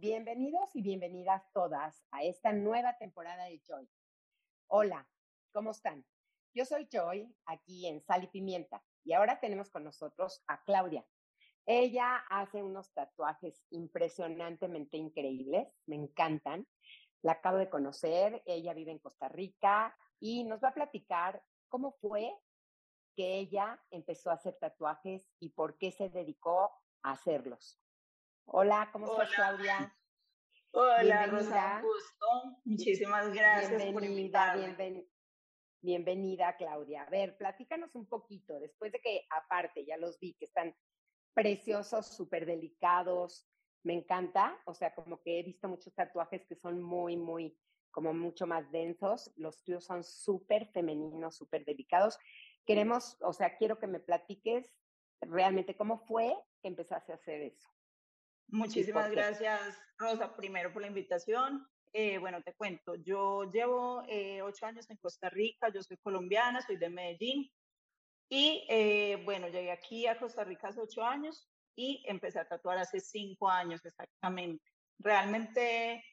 Bienvenidos y bienvenidas todas a esta nueva temporada de Joy. Hola, ¿cómo están? Yo soy Joy, aquí en Sal y Pimienta, y ahora tenemos con nosotros a Claudia. Ella hace unos tatuajes impresionantemente increíbles, me encantan. La acabo de conocer, ella vive en Costa Rica y nos va a platicar cómo fue que ella empezó a hacer tatuajes y por qué se dedicó a hacerlos. Hola, ¿cómo estás, Claudia? Hola, Rosa, gusto. Muchísimas gracias por invitarme. bienvenida, Claudia. A ver, platícanos un poquito, después de que, aparte, ya los vi, que están preciosos, súper delicados, me encanta, o sea, como que he visto muchos tatuajes que son muy, muy, como mucho más densos, los tuyos son súper femeninos, súper delicados. Queremos, o sea, quiero que me platiques realmente cómo fue que empezaste a hacer eso. Muchísimas gracias, Rosa, primero por la invitación. Eh, bueno, te cuento, yo llevo eh, ocho años en Costa Rica, yo soy colombiana, soy de Medellín y eh, bueno, llegué aquí a Costa Rica hace ocho años y empecé a tatuar hace cinco años exactamente. Realmente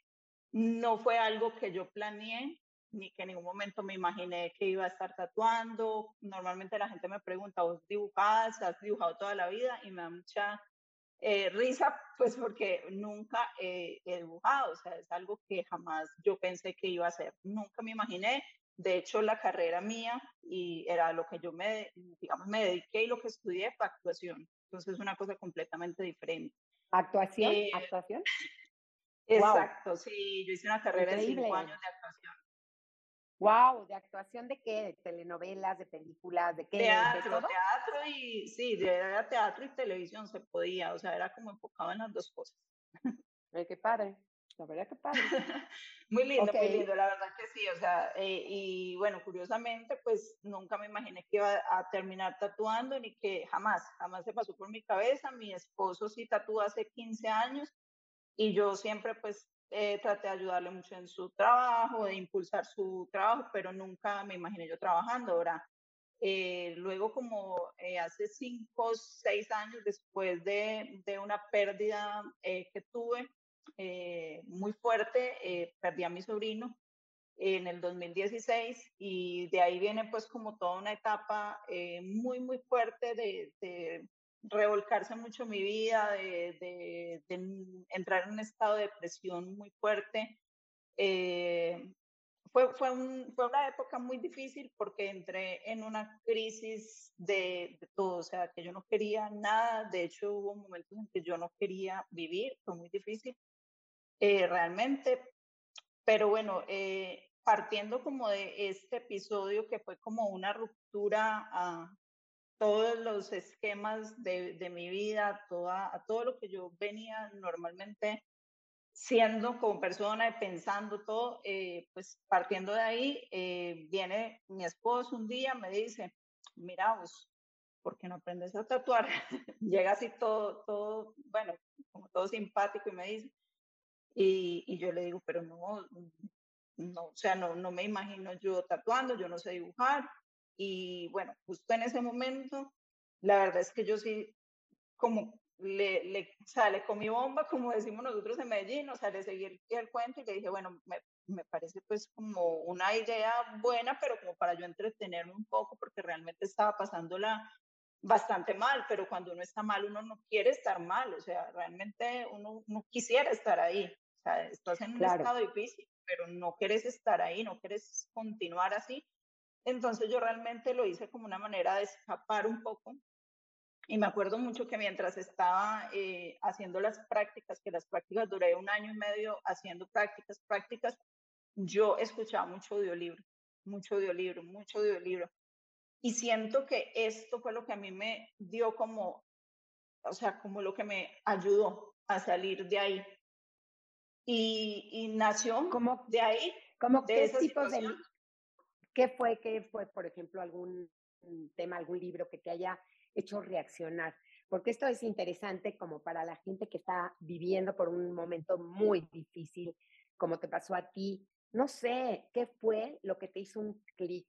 no fue algo que yo planeé, ni que en ningún momento me imaginé que iba a estar tatuando. Normalmente la gente me pregunta, ¿vos dibujás? ¿Has dibujado toda la vida? Y me da mucha eh, risa, pues porque nunca he dibujado, o sea, es algo que jamás yo pensé que iba a hacer, nunca me imaginé. De hecho, la carrera mía y era lo que yo me, digamos, me dediqué y lo que estudié fue actuación. Entonces es una cosa completamente diferente. ¿Actuación? Eh, ¿Actuación? Exacto, sí, yo hice una carrera de cinco años de actuación. Wow, ¿de actuación de qué? ¿De telenovelas, de películas, de qué? Teatro, teatro y sí, de teatro y televisión se podía, o sea, era como enfocado en las dos cosas. Ay, qué padre, la verdad que padre. muy lindo, muy lindo, la verdad que sí, o sea, eh, y bueno, curiosamente, pues nunca me imaginé que iba a terminar tatuando, ni que jamás, jamás se pasó por mi cabeza. Mi esposo sí tatúa hace 15 años y yo siempre pues eh, traté de ayudarle mucho en su trabajo, de impulsar su trabajo, pero nunca me imaginé yo trabajando. Ahora, eh, luego como eh, hace cinco, seis años después de, de una pérdida que tuve muy fuerte, perdí a mi sobrino en el 2016 y de ahí viene pues como toda una etapa muy, muy fuerte de, de revolcarse mucho mi vida, de, entrar en un estado de depresión muy fuerte. Eh, fue, fue, fue, una época muy difícil porque entré en una crisis de, todo, o sea, que yo no quería nada, de hecho hubo momentos en que yo no quería vivir, fue muy difícil eh, realmente, pero bueno, eh, partiendo como de este episodio que fue como una ruptura a, todos los esquemas de, de mi vida, toda, a todo lo que yo venía normalmente siendo como persona y pensando todo, eh, pues partiendo de ahí, eh, viene mi esposo un día, me dice, mira vos, ¿por qué no aprendes a tatuar? Llega así todo, todo, bueno, como todo simpático y me dice, y, y yo le digo, pero no, no, o sea, no, no me imagino yo tatuando, yo no sé dibujar, y bueno, justo en ese momento, la verdad es que yo sí, como le, le, o sea, le comí bomba, como decimos nosotros en Medellín, o sea, le seguí el, el cuento y le dije, bueno, me, me, parece pues como una idea buena, pero como para yo entretenerme un poco, porque realmente estaba pasándola bastante mal, pero cuando uno está mal, uno no quiere estar mal, o sea, realmente uno no quisiera estar ahí, o sea, estás en un estado difícil, pero no quieres estar ahí, no quieres continuar así, entonces yo realmente lo hice como una manera de escapar un poco. Y me acuerdo mucho que mientras estaba eh, haciendo las prácticas, que las prácticas duré un año y medio haciendo prácticas, prácticas, yo escuchaba mucho audiolibro, mucho audiolibro, mucho audiolibro. Y siento que esto fue lo que a mí me dio como, o sea, como lo que me ayudó a salir de ahí. Y, y nació como de ahí. ¿Cómo de qué tipo de, ¿Qué fue, qué fue, por ejemplo, algún tema, algún libro que te haya hecho reaccionar? Porque esto es interesante como para la gente que está viviendo por un momento muy difícil, como te pasó a ti. No sé, ¿qué fue lo que te hizo un clic?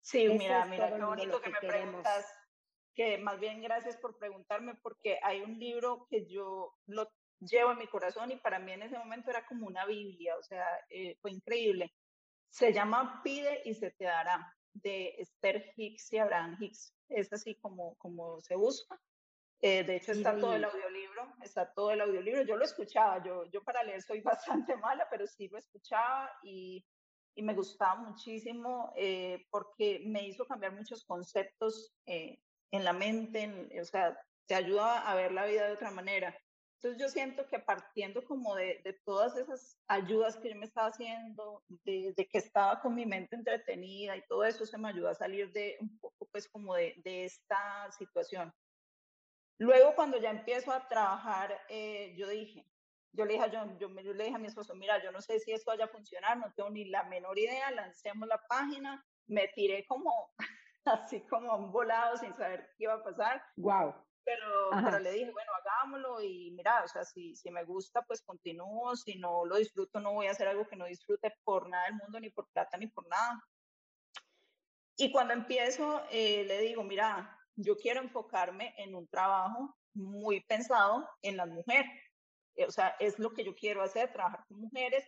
Sí, mira, mira, qué bonito que, me preguntas. Que más bien gracias por preguntarme, porque hay un libro que yo lo, llevo en mi corazón y para mí en ese momento era como una Biblia, o sea, eh, fue increíble. Se llama Pide y se te dará, de Esther Hicks y Abraham Hicks. Es así como, como se busca. Eh, de hecho, está todo el audiolibro, está todo el audiolibro. Yo lo escuchaba, yo, yo para leer soy bastante mala, pero sí lo escuchaba y, y me gustaba muchísimo eh, porque me hizo cambiar muchos conceptos eh, en la mente, o sea, te ayuda a ver la vida de otra manera. Entonces yo siento que partiendo como de, de todas esas ayudas que yo me estaba haciendo, de, de, que estaba con mi mente entretenida y todo eso, se me ayudó a salir de un poco pues como de, de esta situación. Luego, cuando ya empiezo a trabajar, eh, yo dije, yo le dije, a yo, yo, le dije a mi esposo, mira, yo no sé si esto vaya a funcionar, no tengo ni la menor idea, lancemos la página, me tiré como, así como un volado sin saber qué iba a pasar. Wow. Pero, pero le dije, bueno, hagámoslo y mira, o sea, si, si me gusta, pues continúo, si no lo disfruto, no voy a hacer algo que no disfrute por nada del mundo, ni por plata, ni por nada. Y cuando empiezo, eh, le digo, mira, yo quiero enfocarme en un trabajo muy pensado en la mujer. Eh, o sea, es lo que yo quiero hacer, trabajar con mujeres,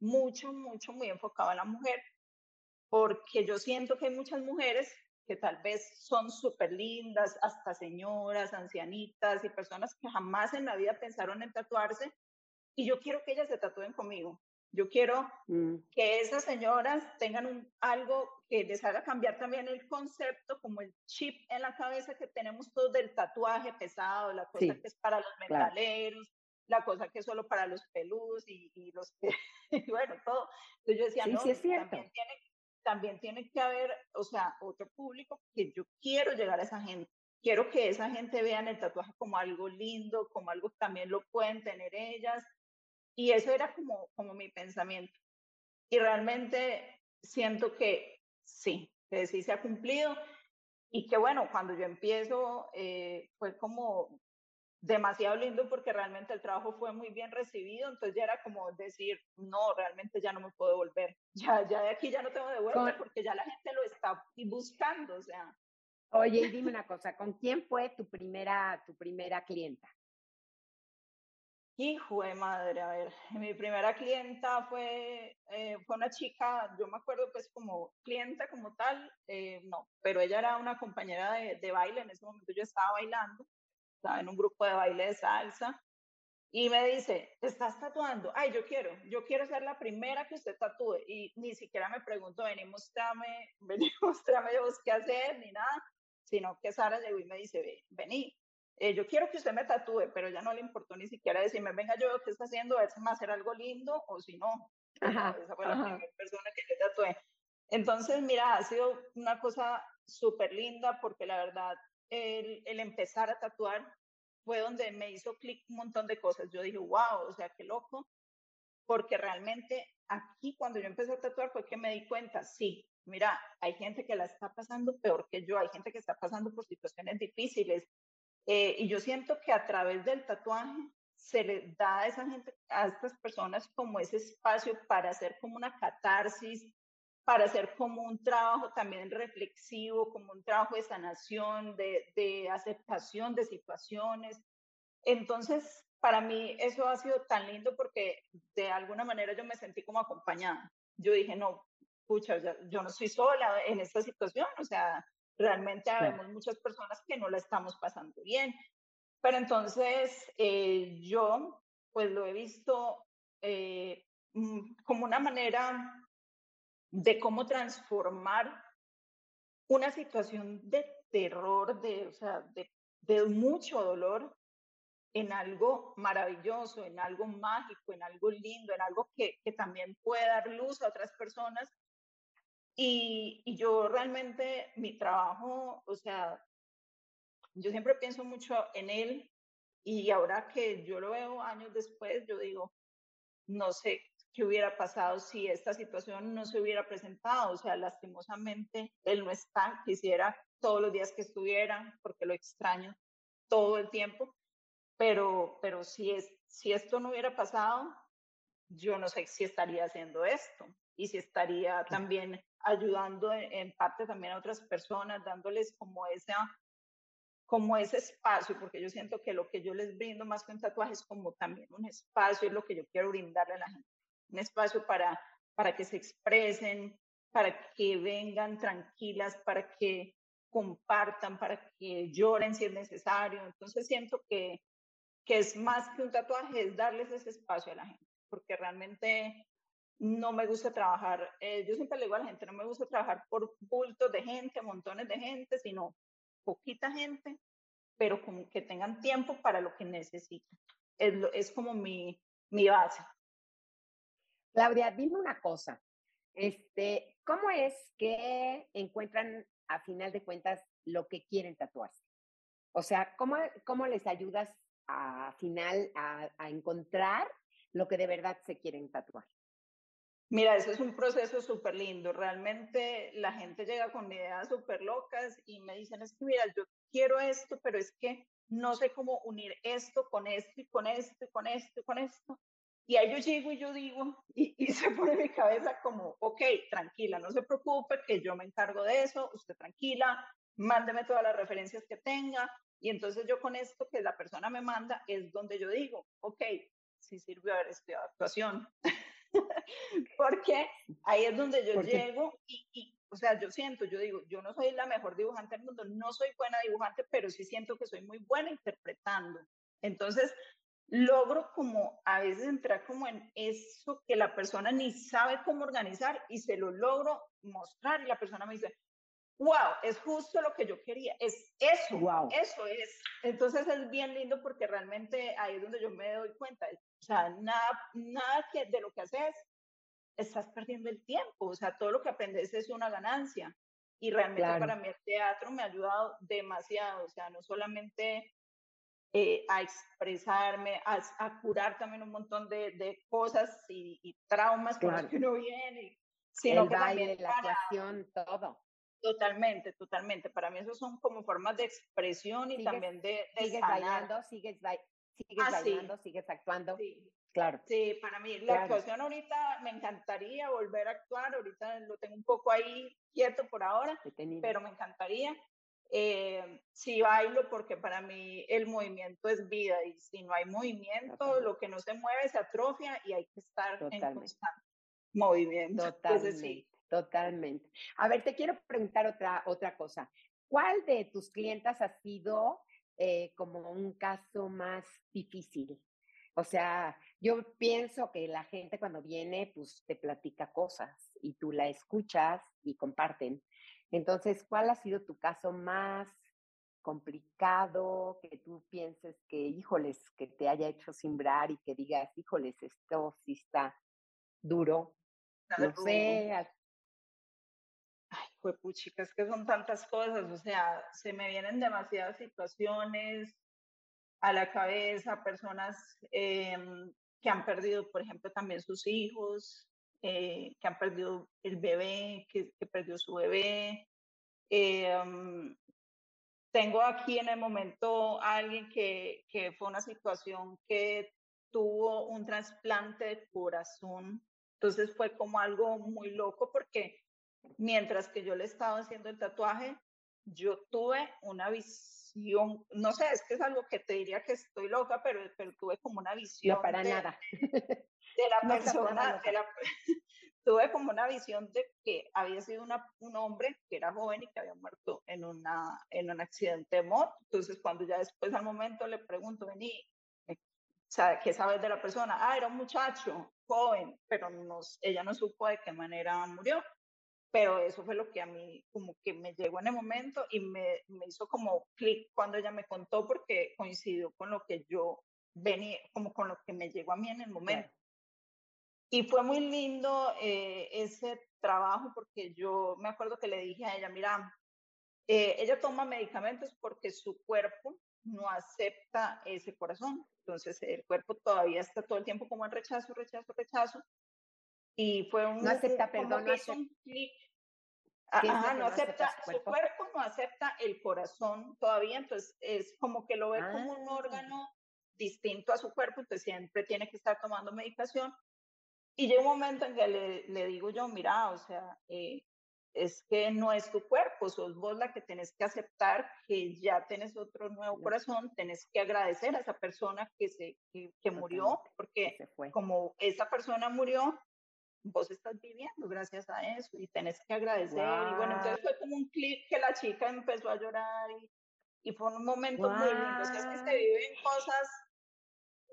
mucho, mucho, muy enfocado en la mujer, porque yo siento que hay muchas mujeres que tal vez son súper lindas, hasta señoras, ancianitas y personas que jamás en la vida pensaron en tatuarse, y yo quiero que ellas se tatúen conmigo. Yo quiero mm. que esas señoras tengan un, algo que les haga cambiar también el concepto, como el chip en la cabeza que tenemos todos del tatuaje pesado, la cosa que es para los metaleros, la cosa que es solo para los peludos y, y los que, bueno, todo. Entonces yo decía, no, También, tiene, también tiene que haber, o sea, otro público que yo quiero llegar a esa gente. Quiero que esa gente vea el tatuaje como algo lindo, como algo que también lo pueden tener ellas, y eso era como, como mi pensamiento. Y realmente siento que sí, que sí se ha cumplido. Y que bueno, cuando yo empiezo eh, fue como demasiado lindo porque realmente el trabajo fue muy bien recibido, entonces ya era como decir, no, realmente ya no me puedo volver, ya, ya de aquí ya no tengo de vuelta porque ya la gente lo está buscando, o sea. Oye, dime una cosa, ¿con quién fue tu primera, tu primera clienta? Hijo de madre, a ver, mi primera clienta fue, eh, fue una chica, yo me acuerdo pues como clienta como tal, eh, no, pero ella era una compañera de, de, baile, en ese momento yo estaba bailando, estaba en un grupo de baile de salsa, y me dice, ¿te estás tatuando? Ay, yo quiero, yo quiero ser la primera que usted tatúe, y ni siquiera me pregunto, vení, mostrame, vení, mostrame vos qué hacer, ni nada, sino que Sara llegó y me dice, vení, eh, yo quiero que usted me tatúe, pero ya no le importó ni siquiera decirme, venga, yo veo que está haciendo, va a hacer algo lindo o si no. Ajá, esa fue la primera persona que le tatué. Entonces, mira, ha sido una cosa súper linda porque la verdad, el, empezar a tatuar fue donde me hizo clic un montón de cosas. Yo dije, wow, o sea, qué loco, porque realmente aquí cuando yo empecé a tatuar fue que me di cuenta, sí, mira, hay gente que la está pasando peor que yo, hay gente que está pasando por situaciones difíciles, eh, y yo siento que a través del tatuaje se le da a esa gente, a estas personas como ese espacio para hacer como una catarsis, para hacer como un trabajo también reflexivo, como un trabajo de sanación, de, de aceptación de situaciones. Entonces, para mí eso ha sido tan lindo porque de alguna manera yo me sentí como acompañada. Yo dije, no, escucha, yo no estoy sola en esta situación, o sea, Realmente vemos muchas personas que no la estamos pasando bien. Pero entonces eh, yo pues lo he visto eh, mm, como una manera de cómo transformar una situación de terror, de, o sea, de, mucho dolor, en algo maravilloso, en algo mágico, en algo lindo, en algo que, que también puede dar luz a otras personas. Y, y, yo realmente, mi trabajo, o sea, yo siempre pienso mucho en él y ahora que yo lo veo años después, yo digo, no sé qué hubiera pasado si esta situación no se hubiera presentado. O sea, lastimosamente, él no está, quisiera todos los días que estuviera, porque lo extraño todo el tiempo, pero, pero si, es, si esto no hubiera pasado, yo no sé si estaría haciendo esto y si estaría también ayudando en, parte también a otras personas, dándoles como esa, como ese espacio, porque yo siento que lo que yo les brindo más que un tatuaje es como también un espacio, es lo que yo quiero brindarle a la gente, un espacio para, para que se expresen, para que vengan tranquilas, para que compartan, para que lloren si es necesario. Entonces siento que, que es más que un tatuaje, es darles ese espacio a la gente, porque realmente no me gusta trabajar, eh, yo siempre le digo a la gente, no me gusta trabajar por bultos de gente, montones de gente, sino poquita gente, pero como que tengan tiempo para lo que necesitan. Es, es como mi, mi base. Claudia, dime una cosa. Este, ¿Cómo es que encuentran a final de cuentas lo que quieren tatuarse? O sea, ¿cómo, cómo les ayudas a final a, a encontrar lo que de verdad se quieren tatuar? Mira, eso es un proceso súper lindo. Realmente la gente llega con ideas súper locas y me dicen, es que mira, yo quiero esto, pero es que no sé cómo unir esto con esto y con esto y con esto y con esto. Y ahí yo llego y yo digo, y, y se pone mi cabeza como, ok, tranquila, no se preocupe, que yo me encargo de eso, usted tranquila, mándeme todas las referencias que tenga. Y entonces yo con esto que la persona me manda es donde yo digo, ok, sí sirvió haber estudiado actuación. porque ahí es donde yo llego y, o sea, yo siento, yo digo, yo no soy la mejor dibujante del mundo, no soy buena dibujante, pero sí siento que soy muy buena interpretando. Entonces, logro como a veces entrar como en eso que la persona ni sabe cómo organizar y se lo logro mostrar y la persona me dice, wow, es justo lo que yo quería, es eso, wow. eso es. Entonces es bien lindo porque realmente ahí es donde yo me doy cuenta, o sea, nada, nada que de lo que haces estás perdiendo el tiempo, o sea, todo lo que aprendes es una ganancia. Y realmente para mí el teatro me ha ayudado demasiado, o sea, no solamente eh, a expresarme, a, curar también un montón de, de cosas y, traumas con los que uno viene, sino el que baile, la actuación, todo Totalmente, totalmente. Para mí eso son como formas de expresión y también de, de Sigues bailando, sigues, sigues ah, bailando, sigues actuando. Sí. Claro. Sí, para mí la actuación ahorita me encantaría volver a actuar. Ahorita lo tengo un poco ahí quieto por ahora, pero me encantaría. Eh, sí bailo porque para mí el movimiento es vida y si no hay movimiento, lo que no se mueve se atrofia y hay que estar en constante movimiento. Totalmente. sí. Totalmente. A ver, te quiero preguntar otra, otra cosa. ¿Cuál de tus clientas ha sido eh, como un caso más difícil? O sea, yo pienso que la gente cuando viene, pues te platica cosas y tú la escuchas y comparten. Entonces, ¿cuál ha sido tu caso más complicado que tú pienses que, híjoles, que te haya hecho simbrar y que digas, híjoles, esto sí está duro? No sé, pues puchicas que son tantas cosas, o sea, se me vienen demasiadas situaciones a la cabeza, personas em, que han perdido, por ejemplo, también sus hijos, eh, que han perdido el bebé, que, perdió su bebé. Em, tengo aquí en el momento a alguien que, que fue una situación que tuvo un trasplante de corazón, entonces fue como algo muy loco porque mientras que yo le estaba haciendo el tatuaje, yo tuve una visión, no sé, es que es algo que te diría que estoy loca, pero, pero tuve como una visión. No, para nada. De la persona, tuve como una visión de que había sido una, un hombre que era joven y que había muerto en, una, en un accidente de moto. Entonces, cuando ya después al momento le pregunto, vení, eh, ¿qué sabes de la persona? Ah, era un muchacho joven, pero ella no supo de qué manera murió pero eso fue lo que a mí como que me llegó en el momento y me, me hizo como clic cuando ella me contó porque coincidió con lo que yo venía, como con lo que me llegó a mí en el momento. Y fue muy lindo eh, ese trabajo porque yo me acuerdo que le dije a ella, mira, eh, ella toma medicamentos porque su cuerpo no acepta ese corazón. Entonces el cuerpo todavía está todo el tiempo como en rechazo, rechazo, rechazo. Y fue un... No acepta, perdón, no acepta. Un clic. Ajá, no, acepta, su cuerpo? no acepta el corazón todavía, entonces es como que lo ve como un ah. órgano distinto a su cuerpo, entonces siempre tiene que estar tomando medicación. Y llega un momento en que le, le digo yo, mira, o sea, eh, es que no es tu cuerpo, sos vos la que tenés que aceptar que ya tenés otro nuevo corazón, tenés que agradecer a esa persona que, se, que, murió, porque como esa persona murió, vos estás viviendo gracias a eso y tenés que agradecer. Y bueno, entonces fue como un clip que la chica empezó a llorar y, y fue un momento muy lindo. O sea, es que se viven cosas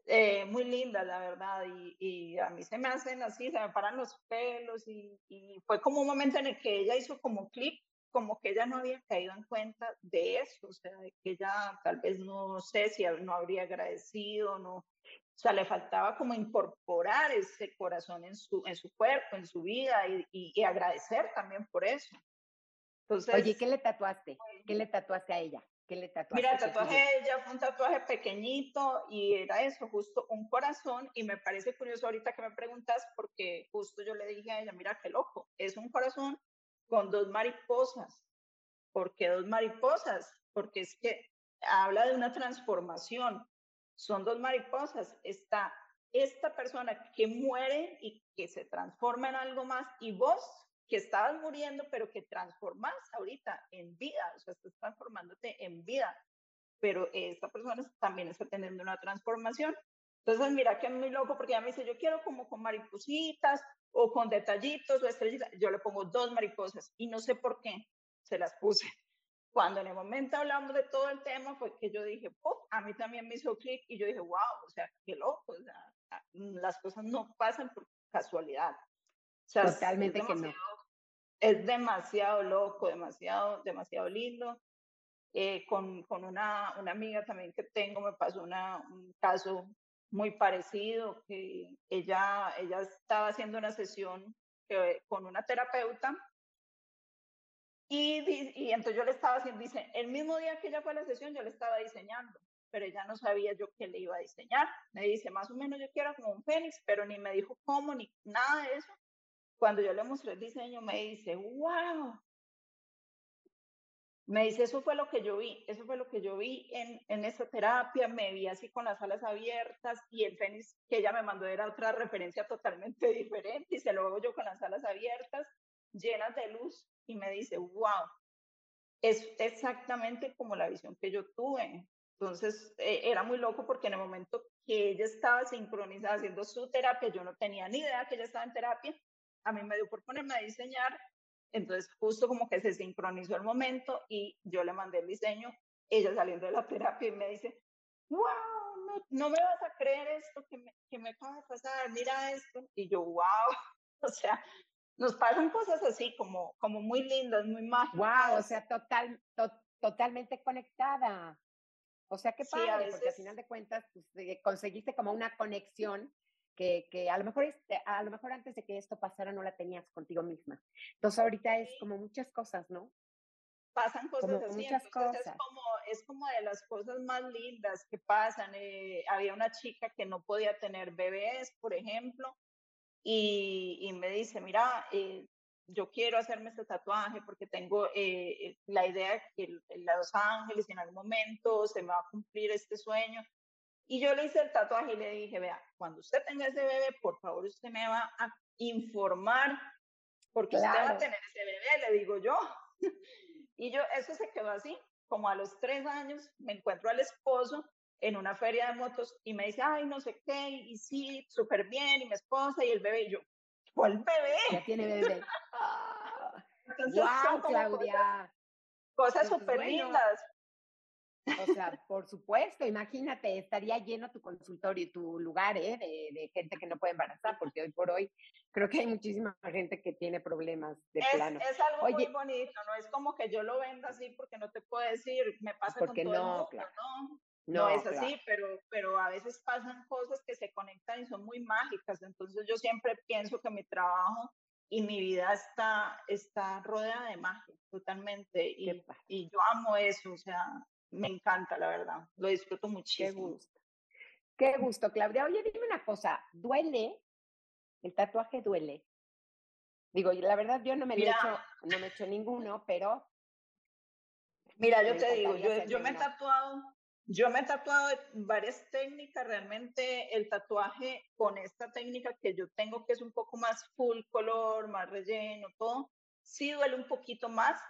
eh, muy lindas, la verdad, y, y, a mí se me hacen así, se me paran los pelos y, y, fue como un momento en el que ella hizo como clip, como que ella no había caído en cuenta de eso, o sea, que ella tal vez no sé si no habría agradecido, no, o sea, le faltaba como incorporar ese corazón en su, en su cuerpo, en su vida y, y agradecer también por eso. Entonces, Oye, ¿qué le tatuaste? ¿Qué le tatuaste a ella? ¿Qué le tatuaste? Mira, el tatuaje ella fue un tatuaje pequeñito y era eso, justo un corazón. Y me parece curioso ahorita que me preguntas, porque justo yo le dije a ella, mira qué loco, es un corazón con dos mariposas. ¿Por qué dos mariposas? Porque es que habla de una transformación. Son dos mariposas. Está esta persona que muere y que se transforma en algo más y vos que estabas muriendo, pero que transformas ahorita en vida, o sea, estás transformándote en vida, pero esta persona también está teniendo una transformación. Entonces, mira que es muy loco porque ella me dice, yo quiero como con maripositas o con detallitos o estrellitas. Yo le pongo dos mariposas y no sé por qué se las puse. Cuando en el momento hablamos de todo el tema fue que yo dije, oh, a mí también me hizo clic y yo dije, wow, o sea, qué loco, o sea, las cosas no pasan por casualidad. O sea, Totalmente que no es demasiado loco, demasiado, demasiado lindo. Eh, con, con una, una, amiga también que tengo me pasó una, un caso muy parecido, que ella, ella estaba haciendo una sesión con una terapeuta y, y, entonces yo le estaba haciendo, dice, el mismo día que ella fue a la sesión yo le estaba diseñando, pero ella no sabía yo qué le iba a diseñar. Me dice, más o menos yo quiero como un fénix, pero ni me dijo cómo, ni nada de eso cuando yo le mostré el diseño, me dice, wow. Me dice, eso fue lo que yo vi, eso fue lo que yo vi en, en esa terapia, me vi así con las alas abiertas y el fénix que ella me mandó era otra referencia totalmente diferente y se lo hago yo con las alas abiertas, llenas de luz y me dice, wow, es exactamente como la visión que yo tuve. Entonces, eh, era muy loco porque en el momento que ella estaba sincronizada haciendo su terapia, yo no tenía ni idea que ella estaba en terapia a mí me dio por ponerme a diseñar, entonces justo como que se sincronizó el momento y yo le mandé el diseño, ella saliendo de la terapia y me dice, wow, no, no me vas a creer esto que me, que me acaba de pasar, mira esto, y yo, wow, o sea, nos pasan cosas así como, como muy lindas, muy mágicas. Wow, o sea, total, totalmente conectada. O sea, qué padre, porque al final de cuentas pues, eh, conseguiste como una conexión que, que, a lo mejor este, a lo mejor antes de que esto pasara no la tenías contigo misma. Entonces ahorita es como muchas cosas, ¿no? Pasan cosas así, muchas cosas. Es como, es como de las cosas más lindas que pasan. Eh, había una chica que no podía tener bebés, por ejemplo, y, y me dice, mira, eh, yo quiero hacerme este tatuaje porque tengo eh, la idea que en Los Ángeles en algún momento se me va a cumplir este sueño. Y yo le hice el tatuaje y le dije, vea, cuando usted tenga ese bebé, por favor usted me va a informar, porque usted va a tener ese bebé, le digo yo. y yo, eso se quedó así. Como a los tres años me encuentro al esposo en una feria de motos y me dice, ay, no sé qué, y sí, súper bien, y mi esposa y el bebé, y yo, ¿cuál bebé? Ya tiene bebé. Entonces, wow, Claudia. Cosas súper lindas. O sea, por supuesto, imagínate, estaría lleno tu consultorio, tu lugar, ¿eh? De, de, gente que no puede embarazar, porque hoy por hoy creo que hay muchísima gente que tiene problemas de es, plano. Es algo muy bonito, no es como que yo lo venda así porque no te puedo decir, me pasa porque con todo no, el mundo, ¿no? No, es así, pero, pero a veces pasan cosas que se conectan y son muy mágicas. Entonces yo siempre pienso que mi trabajo y mi vida está, está rodeada de magia totalmente. Y, y yo amo eso, o sea, me encanta, la verdad. Lo disfruto muchísimo. Qué gusto. Qué gusto, Claudia. Oye, dime una cosa, ¿duele? ¿El tatuaje duele? Digo, la verdad yo no me he hecho, no me he hecho ninguno, pero... Mira, yo te digo, yo, yo me he tatuado, yo me he tatuado varias técnicas, realmente el tatuaje con esta técnica que yo tengo, que es un poco más full color, más relleno, todo, sí duele un poquito más.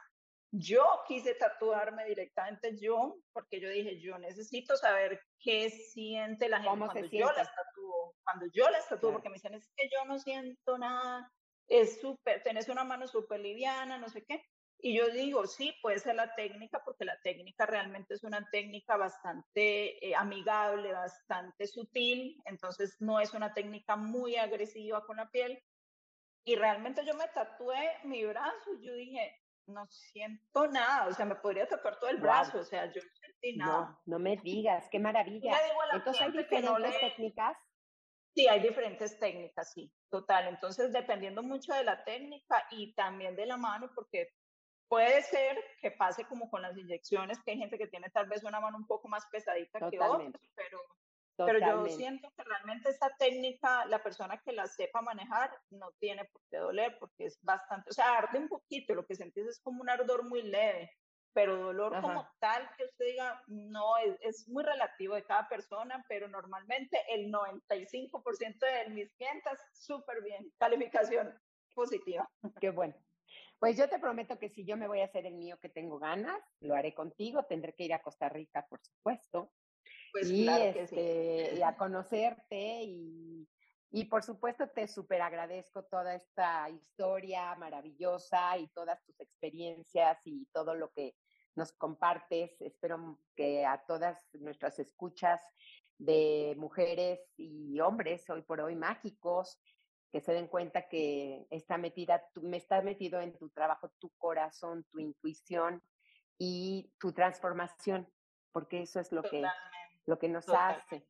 Yo quise tatuarme directamente yo, porque yo dije, yo necesito saber qué siente la gente cuando yo las tatúo. Cuando yo las tatúo, porque me dicen, es que yo no siento nada, es súper, tenés una mano súper liviana, no sé qué. Y yo digo, sí, puede ser la técnica, porque la técnica realmente es una técnica bastante eh, amigable, bastante sutil, entonces no es una técnica muy agresiva con la piel. Y realmente yo me tatué mi brazo yo dije, no siento nada, o sea, me podría tatuar todo el brazo, o sea, yo no sentí nada. No, no me digas, qué maravilla. Entonces hay diferentes técnicas. Sí, hay diferentes técnicas, sí, total. Entonces, dependiendo mucho de la técnica y también de la mano, porque Puede ser que pase como con las inyecciones, que hay gente que tiene tal vez una mano un poco más pesadita que otra, pero, pero yo siento que realmente esta técnica, la persona que la sepa manejar, no tiene por qué doler, porque es bastante, o sea, arde un poquito, lo que sentís es como un ardor muy leve, pero dolor como tal, que usted diga, no, es, es, muy relativo de cada persona, pero normalmente el 95% de mis clientes, súper bien, calificación positiva. Qué bueno. Pues yo te prometo que si yo me voy a hacer el mío que tengo ganas, lo haré contigo. Tendré que ir a Costa Rica, por supuesto. Pues y, claro que sí. Este, y a conocerte y, y por supuesto te súper agradezco toda esta historia maravillosa y todas tus experiencias y todo lo que nos compartes. Espero que a todas nuestras escuchas de mujeres y hombres hoy por hoy mágicos que se den cuenta que está metida, me está metido en tu trabajo, tu corazón, tu intuición y tu transformación, porque eso es lo que, lo que nos hace.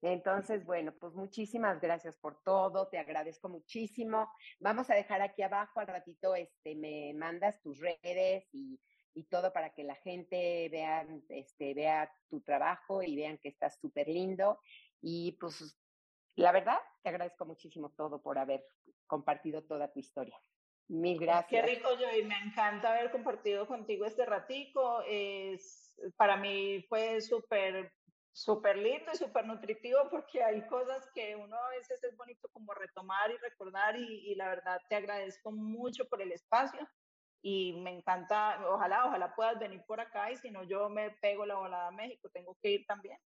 Entonces, bueno, pues muchísimas gracias por todo, te agradezco muchísimo. Vamos a dejar aquí abajo al ratito, este, me mandas tus redes y, y todo para que la gente vea, este, vea tu trabajo y vean que estás súper lindo. Y pues la verdad, te agradezco muchísimo todo por haber compartido toda tu historia. Mil gracias. Qué rico, Joy. Me encanta haber compartido contigo este ratico. Es, para mí fue súper, súper lindo y súper nutritivo porque hay cosas que uno a veces es bonito como retomar y recordar y, la verdad te agradezco mucho por el espacio y me encanta, ojalá, ojalá puedas venir por acá y si no yo me pego la volada a México, tengo que ir también.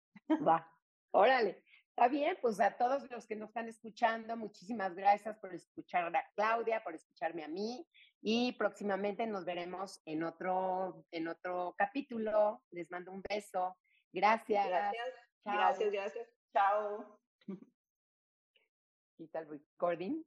Va, órale. Está bien, pues a todos los que nos están escuchando, muchísimas gracias por escuchar a Claudia, por escucharme a mí y próximamente nos veremos en otro, en otro capítulo. Les mando un beso. Gracias. Gracias. Gracias, gracias. Chao. Quita el recording.